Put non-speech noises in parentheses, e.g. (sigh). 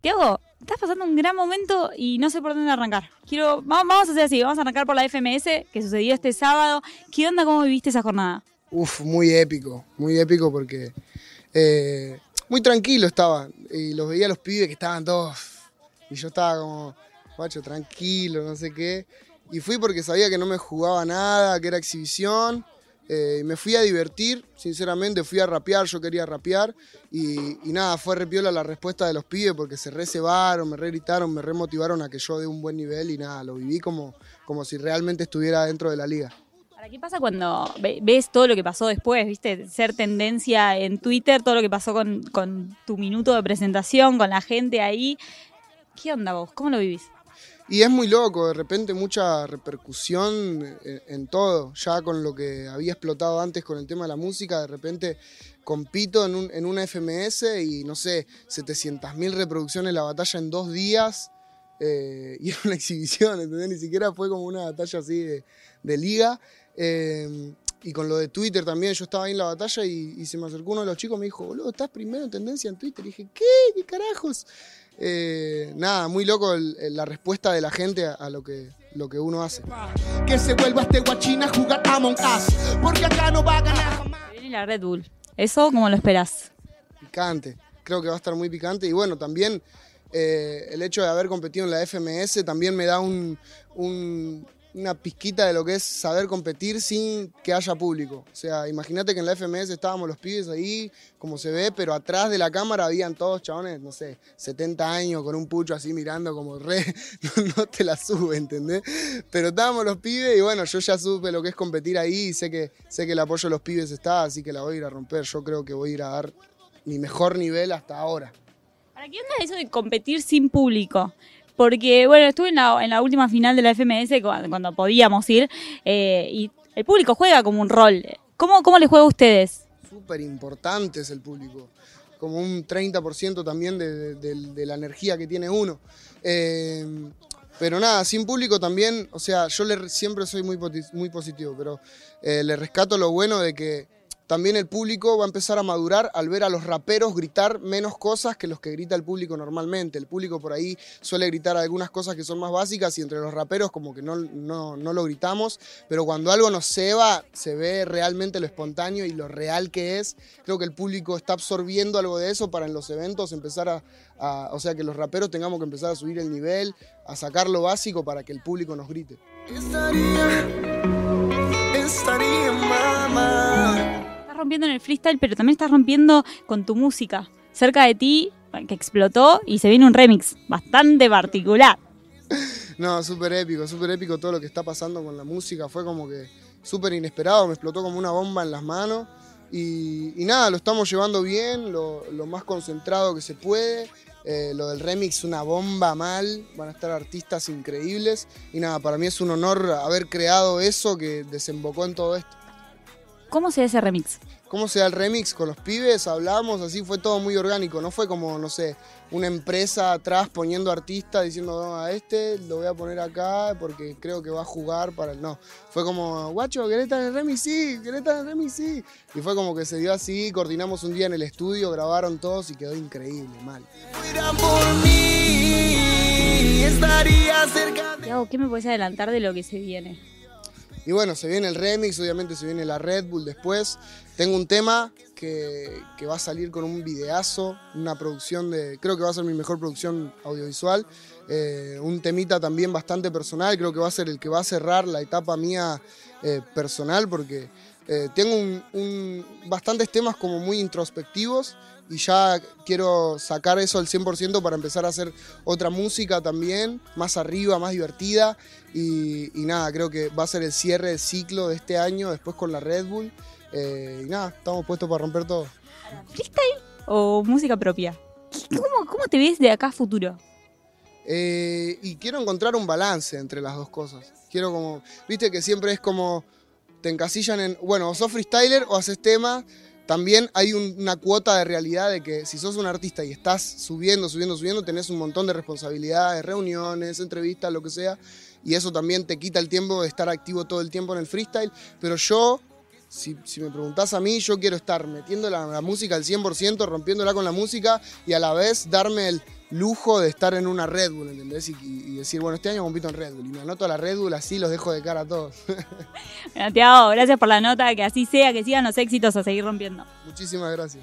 Tiago, estás pasando un gran momento y no sé por dónde arrancar. Quiero, vamos a hacer así, vamos a arrancar por la FMS que sucedió este sábado. ¿Qué onda, cómo viviste esa jornada? Uf, muy épico, muy épico porque eh, muy tranquilo estaba y los veía a los pibes que estaban todos y yo estaba como, guacho, tranquilo, no sé qué. Y fui porque sabía que no me jugaba nada, que era exhibición eh, me fui a divertir, sinceramente, fui a rapear, yo quería rapear y, nada, fue repiola la respuesta de los pibes porque se recebaron, me re gritaron, me remotivaron a que yo dé un buen nivel y nada, lo viví como, como si realmente estuviera dentro de la liga. ¿qué pasa cuando ves todo lo que pasó después? ¿Viste? Ser tendencia en Twitter, todo lo que pasó con, con tu minuto de presentación, con la gente ahí. ¿Qué onda vos? ¿Cómo lo vivís? Y es muy loco, de repente mucha repercusión en, todo, ya con lo que había explotado antes con el tema de la música, de repente compito en, un, en una FMS y no sé, 700.000 reproducciones la batalla en dos días eh, (laughs) y era una exhibición, ¿entendés? Ni siquiera fue como una batalla así de, liga. Eh, y con lo de Twitter también, yo estaba ahí en la batalla y, y, se me acercó uno de los chicos y me dijo, boludo, estás primero en tendencia en Twitter. Y dije, ¿qué? ¿Qué carajos? Eh, nada, muy loco la respuesta de la gente a, lo, que, lo que uno hace. Que se vuelva este guachina a jugar Among Us, porque acá no va a ganar Viene la Red Bull. ¿Eso cómo lo esperás? Picante, creo que va a estar muy picante y bueno, también eh, el hecho de haber competido en la FMS también me da un una pizquita de lo que es saber competir sin que haya público. O sea, imagínate que en la FMS estábamos los pibes ahí, como se ve, pero atrás de la cámara habían todos chabones, no sé, 70 años con un pucho así mirando como re, (laughs) no, te la sube, ¿entendés? Pero estábamos los pibes y bueno, yo ya supe lo que es competir ahí y sé que, sé que el apoyo de los pibes está, así que la voy a ir a romper. Yo creo que voy a ir a dar mi mejor nivel hasta ahora. ¿Para qué onda eso de competir sin público? Porque, bueno, estuve en la, última final de la FMS cuando, podíamos ir eh, y el público juega como un rol. ¿Cómo, cómo les juega a ustedes? Súper importante es el público, como un 30% también de, la energía que tiene uno. Eh, pero nada, sin público también, o sea, yo le, siempre soy muy, muy positivo, pero eh, le rescato lo bueno de que también el público va a empezar a madurar al ver a los raperos gritar menos cosas que los que grita el público normalmente. El público por ahí suele gritar algunas cosas que son más básicas y entre los raperos como que no, no, lo gritamos, pero cuando algo nos ceba se ve realmente lo espontáneo y lo real que es. Creo que el público está absorbiendo algo de eso para en los eventos empezar a, o sea, que los raperos tengamos que empezar a subir el nivel, a sacar lo básico para que el público nos grite. Estaría, estaría mamá rompiendo en el freestyle, pero también estás rompiendo con tu música. Cerca de ti, que explotó y se viene un remix bastante particular. (laughs) No, súper épico, súper épico todo lo que está pasando con la música. Fue como que súper inesperado, me explotó como una bomba en las manos. Y, nada, lo estamos llevando bien, lo, más concentrado que se puede. Eh, lo del remix, una bomba mal, van a estar artistas increíbles. Y nada, para mí es un honor haber creado eso que desembocó en todo esto. ¿Cómo se hace ese remix? ¿Cómo se da el remix con los pibes? Hablamos, así fue todo muy orgánico. No fue como, no sé, una empresa atrás poniendo artistas diciendo, a este lo voy a poner acá porque creo que va a jugar para el. No. Fue como, guacho, ¿querés estar en el remix? Sí, ¿querés estar en el remix? Sí. Y fue como que se dio así, coordinamos un día en el estudio, grabaron todos y quedó increíble, mal. ¿qué me puedes adelantar de lo que se viene? Y bueno, se viene el remix, obviamente se viene la Red Bull después. Tengo un tema que, va a salir con un videazo, una producción de, creo que va a ser mi mejor producción audiovisual. Eh, un temita también bastante personal, creo que va a ser el que va a cerrar la etapa mía eh, personal porque eh, tengo un, bastantes temas como muy introspectivos y ya quiero sacar eso al 100% para empezar a hacer otra música también, más arriba, más divertida. Y, nada, creo que va a ser el cierre del ciclo de este año, después con la Red Bull. Eh, y nada, estamos puestos para romper todo. ¿Freestyle o música propia? ¿Cómo, te ves de acá a futuro? Eh, y quiero encontrar un balance entre las dos cosas. Quiero como, viste que siempre es como, te encasillan en, bueno, o sos freestyler o haces tema también hay una cuota de realidad de que si sos un artista y estás subiendo, subiendo, subiendo, tenés un montón de responsabilidades, reuniones, entrevistas, lo que sea, y eso también te quita el tiempo de estar activo todo el tiempo en el freestyle, pero yo... Si, me preguntás a mí, yo quiero estar metiendo la, música al 100%, rompiéndola con la música y a la vez darme el lujo de estar en una Red Bull, ¿entendés? Y, y decir, bueno, este año compito en Red Bull y me anoto a la Red Bull, así los dejo de cara a todos. (laughs) Bueno, Tiago, gracias por la nota, que así sea, que sigan los éxitos a seguir rompiendo. Muchísimas gracias.